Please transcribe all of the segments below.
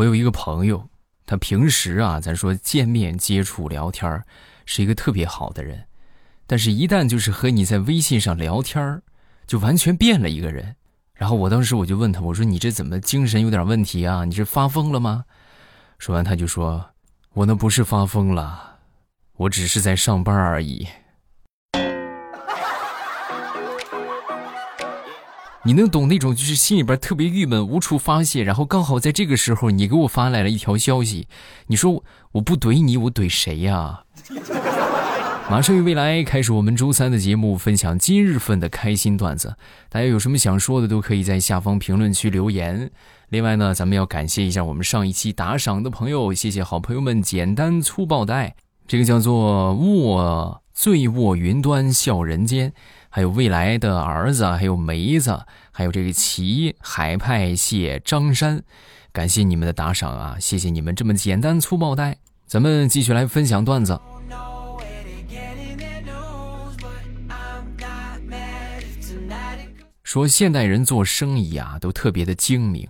我有一个朋友，他平时啊，咱说见面接触聊天是一个特别好的人，但是一旦就是和你在微信上聊天就完全变了一个人。然后我当时我就问他，我说你这怎么精神有点问题啊？你是发疯了吗？说完他就说，我那不是发疯了，我只是在上班而已。你能懂那种就是心里边特别郁闷无处发泄，然后刚好在这个时候你给我发来了一条消息，你说我不怼你我怼谁呀？马上与未来开始我们周三的节目，分享今日份的开心段子。大家有什么想说的，都可以在下方评论区留言。另外呢，咱们要感谢一下我们上一期打赏的朋友，谢谢好朋友们简单粗暴的爱，这个叫做卧醉卧云端笑人间，还有未来的儿子，还有梅子，还有这个齐海派谢张山，感谢你们的打赏啊！谢谢你们这么简单粗暴的爱，咱们继续来分享段子。说现代人做生意啊，都特别的精明，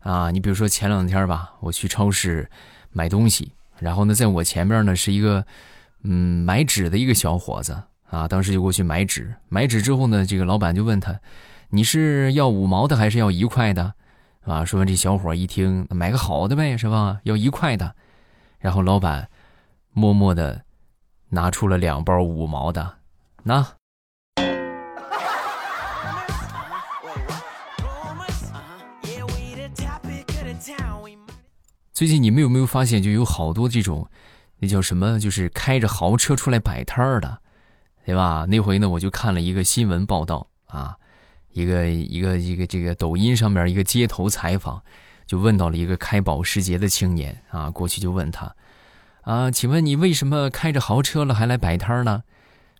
啊，你比如说前两天吧，我去超市买东西，然后呢，在我前面呢是一个嗯买纸的一个小伙子啊，当时就过去买纸，买纸之后呢，这个老板就问他，你是要五毛的还是要一块的？啊，说完这小伙一听，买个好的呗，是吧？要一块的，然后老板默默的拿出了两包五毛的，那。最近你们有没有发现，就有好多这种，那叫什么，就是开着豪车出来摆摊儿的，对吧？那回呢，我就看了一个新闻报道啊，一个一个一个这个抖音上面一个街头采访，就问到了一个开保时捷的青年啊，过去就问他，啊，请问你为什么开着豪车了还来摆摊呢？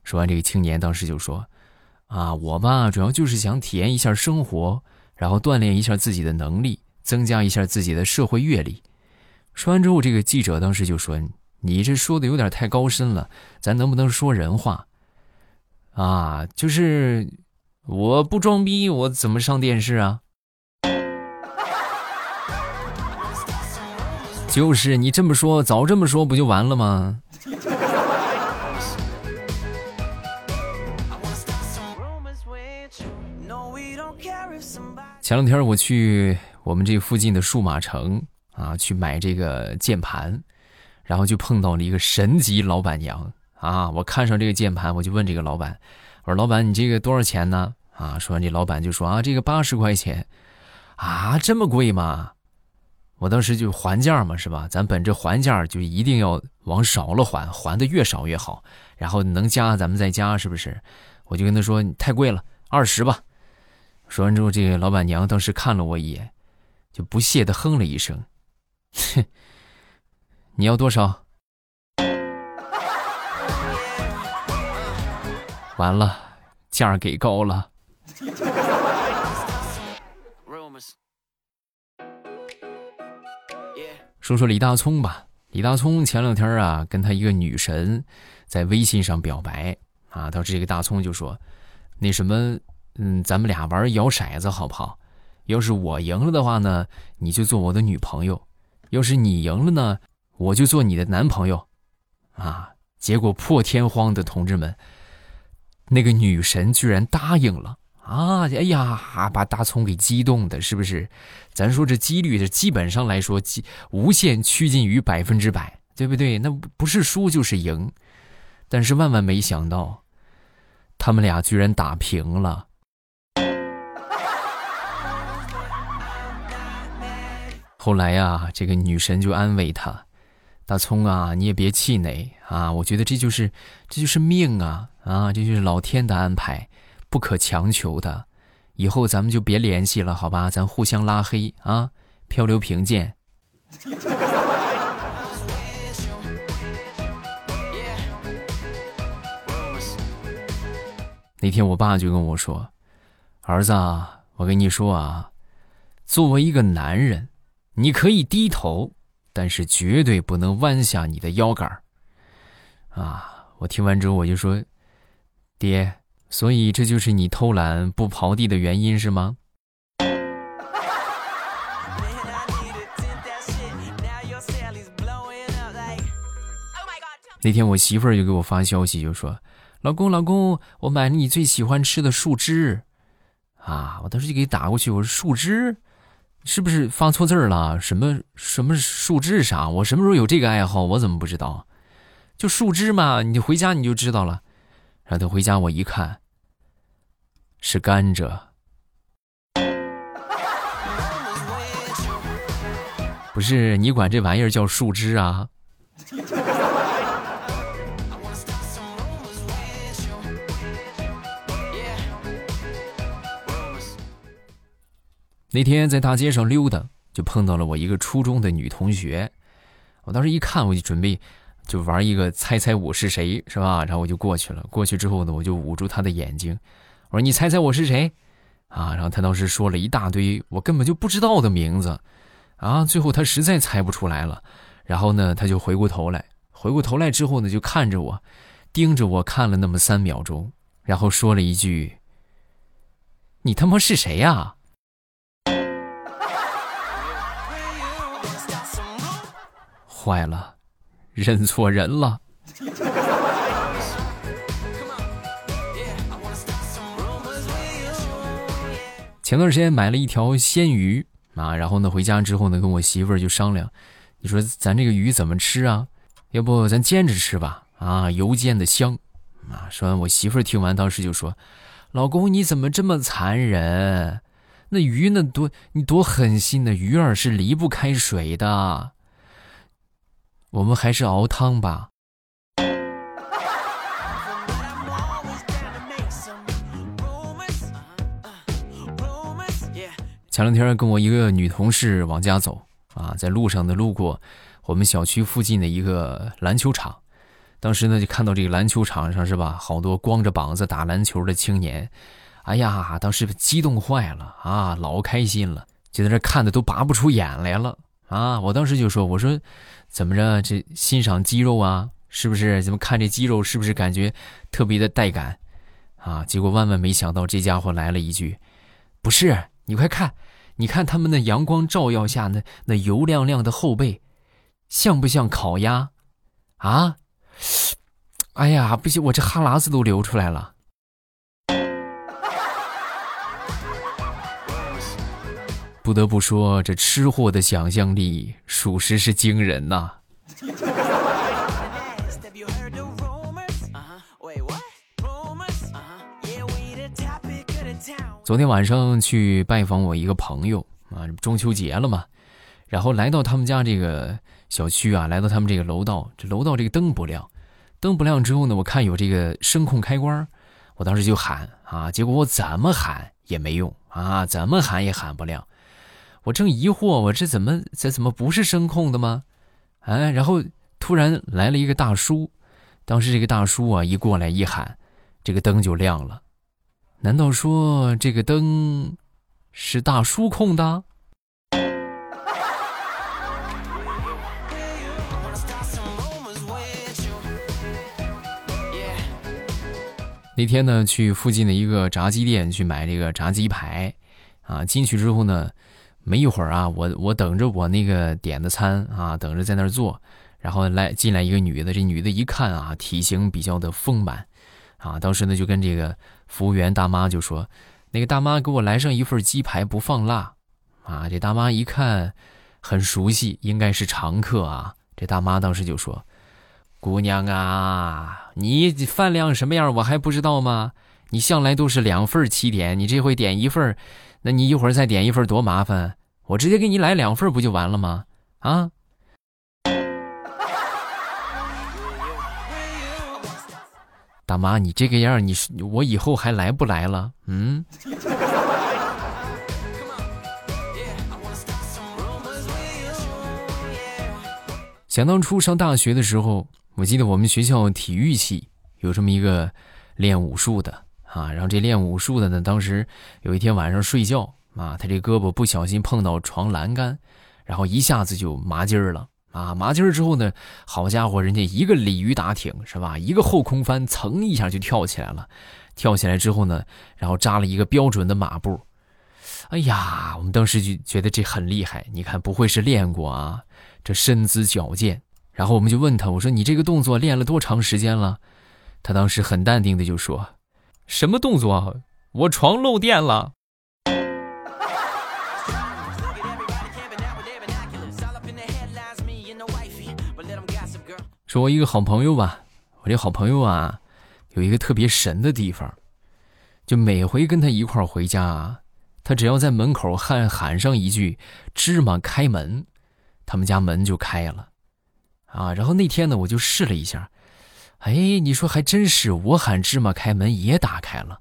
说完，这个青年当时就说，啊，我吧，主要就是想体验一下生活，然后锻炼一下自己的能力，增加一下自己的社会阅历。说完之后，这个记者当时就说：“你这说的有点太高深了，咱能不能说人话？啊，就是我不装逼，我怎么上电视啊？就是你这么说，早这么说不就完了吗？”前两天我去我们这附近的数码城。啊，去买这个键盘，然后就碰到了一个神级老板娘啊！我看上这个键盘，我就问这个老板：“我说老板，你这个多少钱呢？”啊，说完这老板就说：“啊，这个八十块钱，啊，这么贵吗？”我当时就还价嘛，是吧？咱本着还价就一定要往少了还，还的越少越好。然后能加咱们再加，是不是？我就跟他说你：“太贵了，二十吧。”说完之后，这个老板娘当时看了我一眼，就不屑的哼了一声。哼，你要多少？完了，价给高了。说说李大聪吧，李大聪前两天啊，跟他一个女神在微信上表白啊，当时这个大聪就说：“那什么，嗯，咱们俩玩摇骰子好不好？要是我赢了的话呢，你就做我的女朋友。”要是你赢了呢，我就做你的男朋友，啊！结果破天荒的同志们，那个女神居然答应了啊！哎呀，把大葱给激动的，是不是？咱说这几率，这基本上来说，无限趋近于百分之百，对不对？那不是输就是赢，但是万万没想到，他们俩居然打平了。后来呀，这个女神就安慰他：“大葱啊，你也别气馁啊！我觉得这就是，这就是命啊啊！这就是老天的安排，不可强求的。以后咱们就别联系了，好吧？咱互相拉黑啊！漂流瓶见。”那天我爸就跟我说：“儿子，啊我跟你说啊，作为一个男人。”你可以低头，但是绝对不能弯下你的腰杆儿，啊！我听完之后我就说，爹，所以这就是你偷懒不刨地的原因是吗？那天我媳妇儿就给我发消息，就说，老公，老公，我买了你最喜欢吃的树枝，啊！我当时就给打过去，我说树枝。是不是发错字了？什么什么树枝啥？我什么时候有这个爱好？我怎么不知道？就树枝嘛，你回家你就知道了。”然后他回家，我一看，是甘蔗。不是你管这玩意儿叫树枝啊？那天在大街上溜达，就碰到了我一个初中的女同学。我当时一看，我就准备就玩一个猜猜我是谁，是吧？然后我就过去了。过去之后呢，我就捂住她的眼睛，我说：“你猜猜我是谁？”啊，然后她当时说了一大堆我根本就不知道的名字。啊！最后他实在猜不出来了，然后呢，他就回过头来，回过头来之后呢，就看着我，盯着我看了那么三秒钟，然后说了一句：“你他妈是谁呀？”坏了，认错人了。前段时间买了一条鲜鱼。啊，然后呢，回家之后呢，跟我媳妇儿就商量，你说咱这个鱼怎么吃啊？要不咱煎着吃吧？啊，油煎的香。啊，说完，我媳妇儿听完，当时就说：“老公，你怎么这么残忍？那鱼那多，你多狠心的，鱼儿是离不开水的。我们还是熬汤吧。”前两天跟我一个女同事往家走啊，在路上呢路过我们小区附近的一个篮球场，当时呢就看到这个篮球场上是吧，好多光着膀子打篮球的青年，哎呀，当时激动坏了啊，老开心了，就在这看的都拔不出眼来了。啊！我当时就说，我说怎么着，这欣赏肌肉啊，是不是？怎么看这肌肉是不是感觉特别的带感啊？结果万万没想到，这家伙来了一句，不是，你快看。你看他们那阳光照耀下那那油亮亮的后背，像不像烤鸭？啊！哎呀，不行，我这哈喇子都流出来了。不得不说，这吃货的想象力属实是惊人呐。昨天晚上去拜访我一个朋友啊，中秋节了嘛，然后来到他们家这个小区啊，来到他们这个楼道，这楼道这个灯不亮，灯不亮之后呢，我看有这个声控开关，我当时就喊啊，结果我怎么喊也没用啊，怎么喊也喊不亮，我正疑惑，我这怎么这怎么不是声控的吗？哎，然后突然来了一个大叔，当时这个大叔啊一过来一喊，这个灯就亮了。难道说这个灯是大叔控的？那天呢，去附近的一个炸鸡店去买这个炸鸡排，啊，进去之后呢，没一会儿啊，我我等着我那个点的餐啊，等着在那儿坐，然后来进来一个女的，这女的一看啊，体型比较的丰满。啊，当时呢就跟这个服务员大妈就说：“那个大妈给我来上一份鸡排，不放辣。”啊，这大妈一看很熟悉，应该是常客啊。这大妈当时就说：“姑娘啊，你饭量什么样我还不知道吗？你向来都是两份起点，你这回点一份，那你一会儿再点一份多麻烦。我直接给你来两份不就完了吗？啊？” 大妈，你这个样，你是我以后还来不来了？嗯。想当初上大学的时候，我记得我们学校体育系有这么一个练武术的啊，然后这练武术的呢，当时有一天晚上睡觉啊，他这胳膊不小心碰到床栏杆，然后一下子就麻筋儿了。啊，麻筋儿之后呢，好家伙，人家一个鲤鱼打挺是吧？一个后空翻，噌一下就跳起来了。跳起来之后呢，然后扎了一个标准的马步。哎呀，我们当时就觉得这很厉害。你看，不会是练过啊？这身姿矫健。然后我们就问他，我说你这个动作练了多长时间了？他当时很淡定的就说：“什么动作？我床漏电了。”说我一个好朋友吧，我这好朋友啊，有一个特别神的地方，就每回跟他一块儿回家啊，他只要在门口喊喊上一句“芝麻开门”，他们家门就开了，啊，然后那天呢，我就试了一下，哎，你说还真是，我喊芝麻开门也打开了。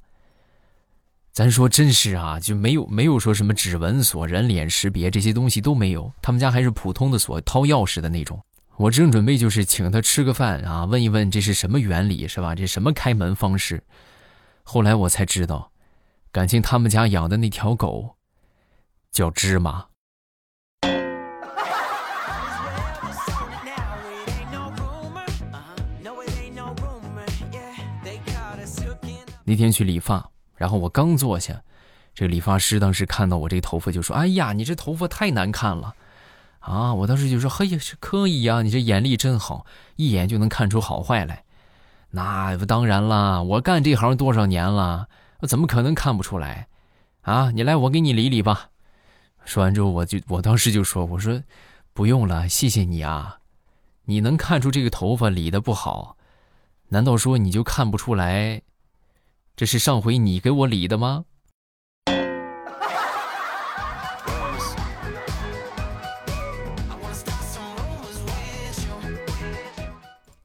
咱说真是啊，就没有没有说什么指纹锁、人脸识别这些东西都没有，他们家还是普通的锁，掏钥匙的那种。我正准备就是请他吃个饭啊，问一问这是什么原理是吧？这什么开门方式？后来我才知道，感情他们家养的那条狗叫芝麻。那天去理发，然后我刚坐下，这理发师当时看到我这头发就说：“哎呀，你这头发太难看了。”啊！我当时就说：“嘿呀，可以呀，你这眼力真好，一眼就能看出好坏来。”那不当然啦，我干这行多少年了，我怎么可能看不出来？啊，你来，我给你理理吧。说完之后，我就我当时就说：“我说不用了，谢谢你啊。你能看出这个头发理的不好，难道说你就看不出来？这是上回你给我理的吗？”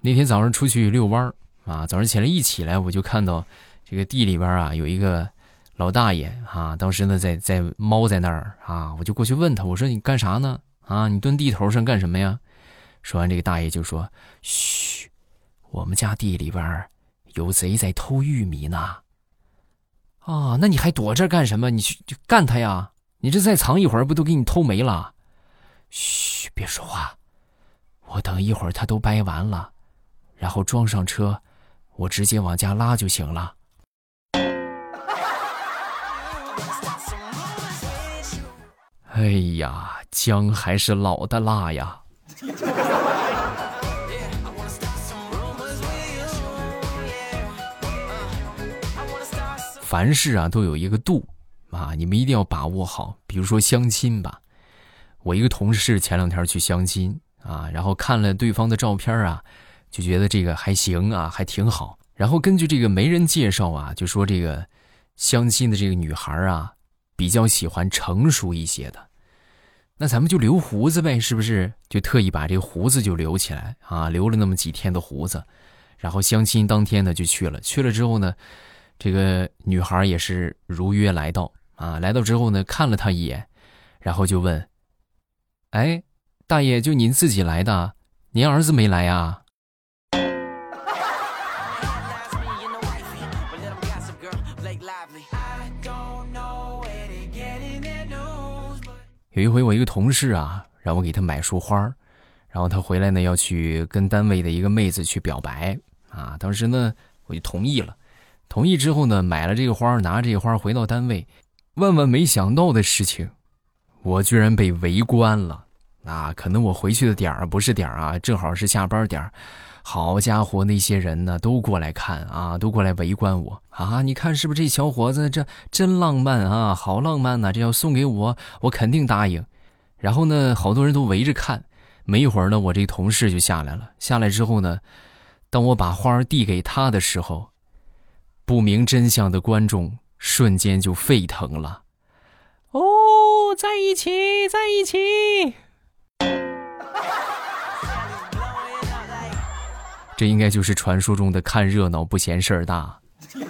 那天早上出去遛弯儿啊，早上起来一起来我就看到这个地里边啊有一个老大爷啊，当时呢在在猫在那儿啊，我就过去问他，我说你干啥呢？啊，你蹲地头上干什么呀？说完这个大爷就说：“嘘，我们家地里边有贼在偷玉米呢。”啊，那你还躲这干什么？你去就干他呀！你这再藏一会儿，不都给你偷没了？嘘，别说话，我等一会儿他都掰完了。然后装上车，我直接往家拉就行了。哎呀，姜还是老的辣呀！凡事啊都有一个度啊，你们一定要把握好。比如说相亲吧，我一个同事前两天去相亲啊，然后看了对方的照片啊。就觉得这个还行啊，还挺好。然后根据这个媒人介绍啊，就说这个相亲的这个女孩啊，比较喜欢成熟一些的。那咱们就留胡子呗，是不是？就特意把这个胡子就留起来啊，留了那么几天的胡子。然后相亲当天呢就去了，去了之后呢，这个女孩也是如约来到啊。来到之后呢，看了他一眼，然后就问：“哎，大爷，就您自己来的？您儿子没来呀？” 有一回，我一个同事啊，让我给他买束花然后他回来呢，要去跟单位的一个妹子去表白啊。当时呢，我就同意了。同意之后呢，买了这个花拿这个花回到单位，万万没想到的事情，我居然被围观了啊！可能我回去的点儿不是点儿啊，正好是下班点儿。好家伙，那些人呢都过来看啊，都过来围观我啊！你看是不是这小伙子这真浪漫啊？好浪漫呐！这要送给我，我肯定答应。然后呢，好多人都围着看。没一会儿呢，我这同事就下来了。下来之后呢，当我把花递给他的时候，不明真相的观众瞬间就沸腾了。哦，在一起，在一起。这应该就是传说中的看热闹不嫌事儿大。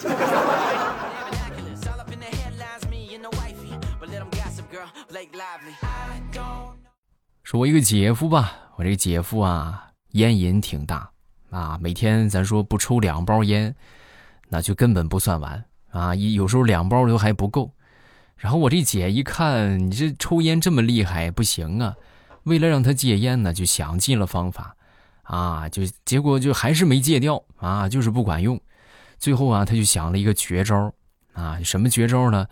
说我一个姐夫吧，我这个姐夫啊，烟瘾挺大啊，每天咱说不抽两包烟，那就根本不算完啊，有有时候两包都还不够。然后我这姐一看你这抽烟这么厉害，不行啊，为了让他戒烟呢，就想尽了方法。啊，就结果就还是没戒掉啊，就是不管用。最后啊，他就想了一个绝招啊，什么绝招呢？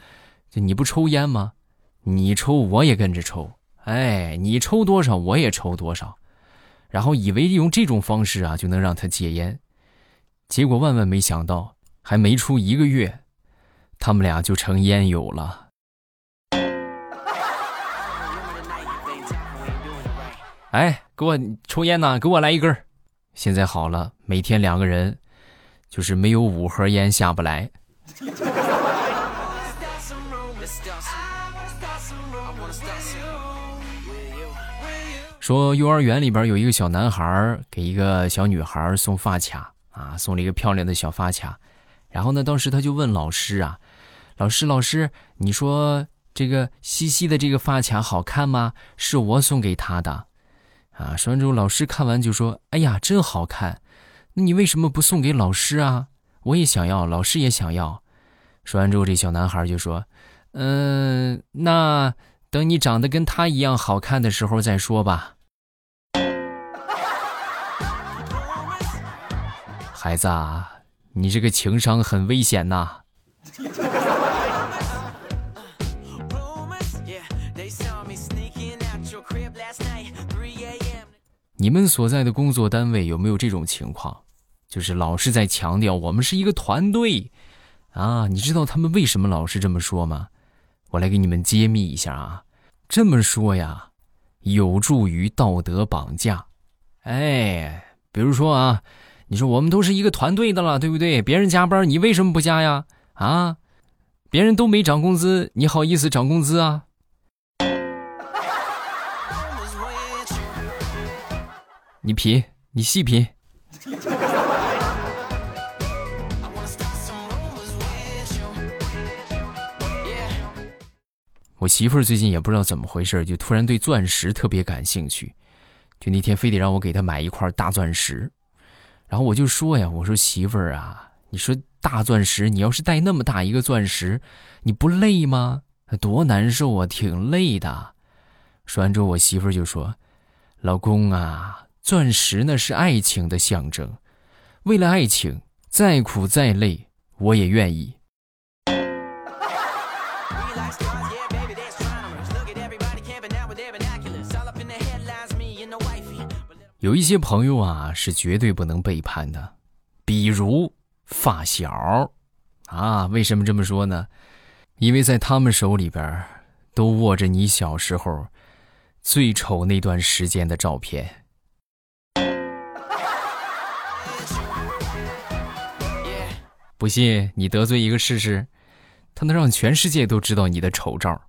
就你不抽烟吗？你抽我也跟着抽，哎，你抽多少我也抽多少。然后以为用这种方式啊就能让他戒烟，结果万万没想到，还没出一个月，他们俩就成烟友了。哎，给我抽烟呢，给我来一根现在好了，每天两个人，就是没有五盒烟下不来。说幼儿园里边有一个小男孩给一个小女孩送发卡啊，送了一个漂亮的小发卡。然后呢，当时他就问老师啊：“老师，老师，你说这个西西的这个发卡好看吗？是我送给他的。”啊，说完之后，老师看完就说：“哎呀，真好看！那你为什么不送给老师啊？我也想要，老师也想要。”说完之后，这小男孩就说：“嗯，那……”等你长得跟他一样好看的时候再说吧，孩子啊，你这个情商很危险呐。你们所在的工作单位有没有这种情况？就是老是在强调我们是一个团队啊？你知道他们为什么老是这么说吗？我来给你们揭秘一下啊，这么说呀，有助于道德绑架。哎，比如说啊，你说我们都是一个团队的了，对不对？别人加班，你为什么不加呀？啊，别人都没涨工资，你好意思涨工资啊？你品，你细品。我媳妇儿最近也不知道怎么回事，就突然对钻石特别感兴趣，就那天非得让我给她买一块大钻石，然后我就说呀，我说媳妇儿啊，你说大钻石，你要是戴那么大一个钻石，你不累吗？多难受啊，挺累的。说完之后，我媳妇儿就说：“老公啊，钻石呢是爱情的象征，为了爱情，再苦再累，我也愿意。”有一些朋友啊，是绝对不能背叛的，比如发小啊。为什么这么说呢？因为在他们手里边，都握着你小时候最丑那段时间的照片。不信你得罪一个试试，他能让全世界都知道你的丑照。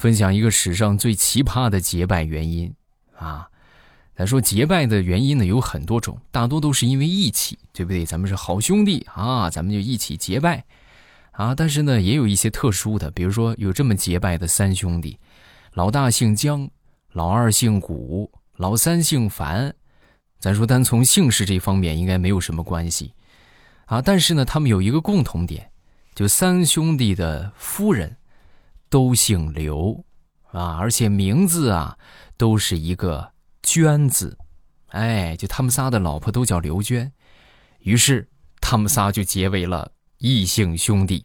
分享一个史上最奇葩的结拜原因，啊，咱说结拜的原因呢有很多种，大多都是因为义气，对不对？咱们是好兄弟啊，咱们就一起结拜，啊，但是呢也有一些特殊的，比如说有这么结拜的三兄弟，老大姓姜，老二姓古，老三姓樊，咱说单从姓氏这方面应该没有什么关系，啊，但是呢他们有一个共同点，就三兄弟的夫人。都姓刘，啊，而且名字啊都是一个“娟”字，哎，就他们仨的老婆都叫刘娟，于是他们仨就结为了异姓兄弟。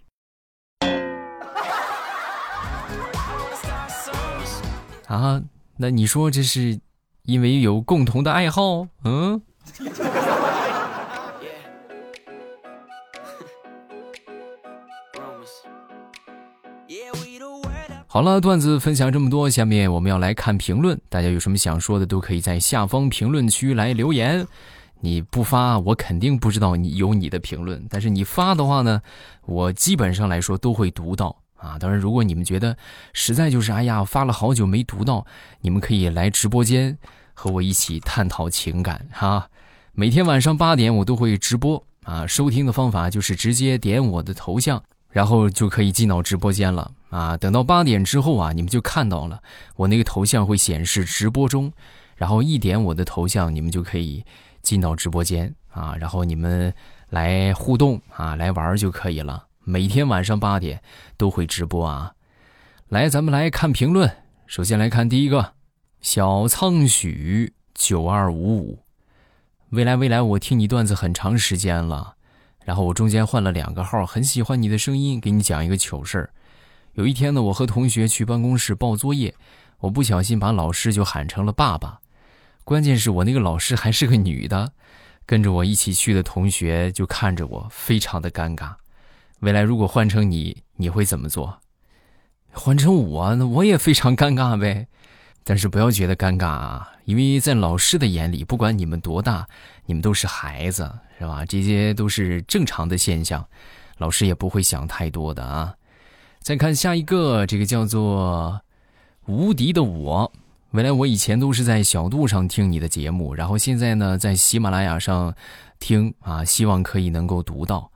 啊，那你说这是因为有共同的爱好？嗯。好了，段子分享这么多，下面我们要来看评论。大家有什么想说的，都可以在下方评论区来留言。你不发，我肯定不知道你有你的评论；但是你发的话呢，我基本上来说都会读到啊。当然，如果你们觉得实在就是哎呀，发了好久没读到，你们可以来直播间和我一起探讨情感哈。每天晚上八点我都会直播啊，收听的方法就是直接点我的头像。然后就可以进到直播间了啊！等到八点之后啊，你们就看到了我那个头像会显示直播中，然后一点我的头像，你们就可以进到直播间啊！然后你们来互动啊，来玩就可以了。每天晚上八点都会直播啊！来，咱们来看评论。首先来看第一个，小苍许九二五五，未来未来，我听你段子很长时间了。然后我中间换了两个号，很喜欢你的声音，给你讲一个糗事儿。有一天呢，我和同学去办公室报作业，我不小心把老师就喊成了爸爸。关键是我那个老师还是个女的，跟着我一起去的同学就看着我，非常的尴尬。未来如果换成你，你会怎么做？换成我，那我也非常尴尬呗。但是不要觉得尴尬啊，因为在老师的眼里，不管你们多大，你们都是孩子，是吧？这些都是正常的现象，老师也不会想太多的啊。再看下一个，这个叫做“无敌的我”。未来我以前都是在小度上听你的节目，然后现在呢在喜马拉雅上听啊，希望可以能够读到，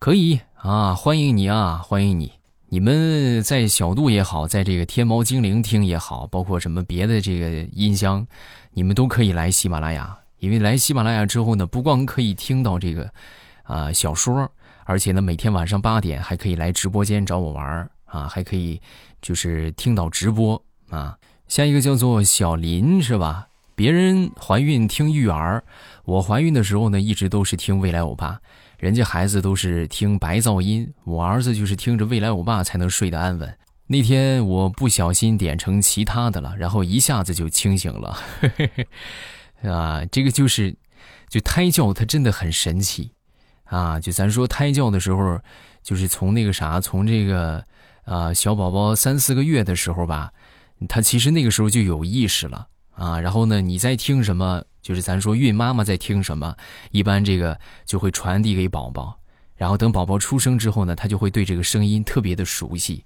可以啊，欢迎你啊，欢迎你！你们在小度也好，在这个天猫精灵听也好，包括什么别的这个音箱，你们都可以来喜马拉雅，因为来喜马拉雅之后呢，不光可以听到这个啊小说。而且呢，每天晚上八点还可以来直播间找我玩啊，还可以就是听到直播啊。下一个叫做小林是吧？别人怀孕听育儿，我怀孕的时候呢，一直都是听未来欧巴。人家孩子都是听白噪音，我儿子就是听着未来欧巴才能睡得安稳。那天我不小心点成其他的了，然后一下子就清醒了。啊，这个就是，就胎教它真的很神奇。啊，就咱说胎教的时候，就是从那个啥，从这个啊小宝宝三四个月的时候吧，他其实那个时候就有意识了啊。然后呢，你在听什么，就是咱说孕妈妈在听什么，一般这个就会传递给宝宝。然后等宝宝出生之后呢，他就会对这个声音特别的熟悉。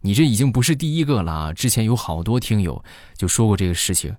你这已经不是第一个了啊，之前有好多听友就说过这个事情。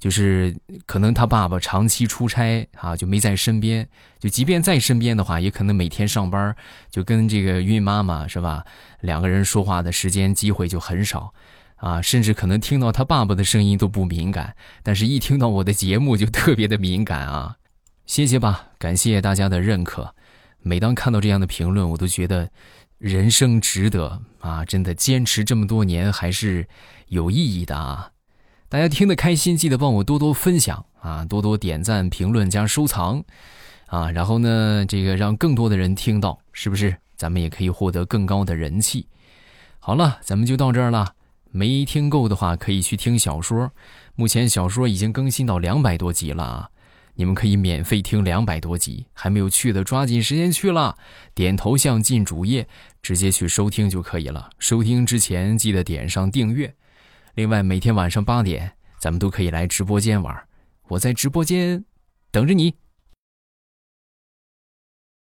就是可能他爸爸长期出差啊，就没在身边。就即便在身边的话，也可能每天上班就跟这个孕妈妈是吧？两个人说话的时间机会就很少啊，甚至可能听到他爸爸的声音都不敏感，但是一听到我的节目就特别的敏感啊。谢谢吧，感谢大家的认可。每当看到这样的评论，我都觉得人生值得啊！真的坚持这么多年还是有意义的啊。大家听得开心，记得帮我多多分享啊，多多点赞、评论加收藏，啊，然后呢，这个让更多的人听到，是不是？咱们也可以获得更高的人气。好了，咱们就到这儿了。没听够的话，可以去听小说。目前小说已经更新到两百多集了啊，你们可以免费听两百多集。还没有去的，抓紧时间去了。点头像进主页，直接去收听就可以了。收听之前记得点上订阅。另外，每天晚上八点，咱们都可以来直播间玩，我在直播间等着你。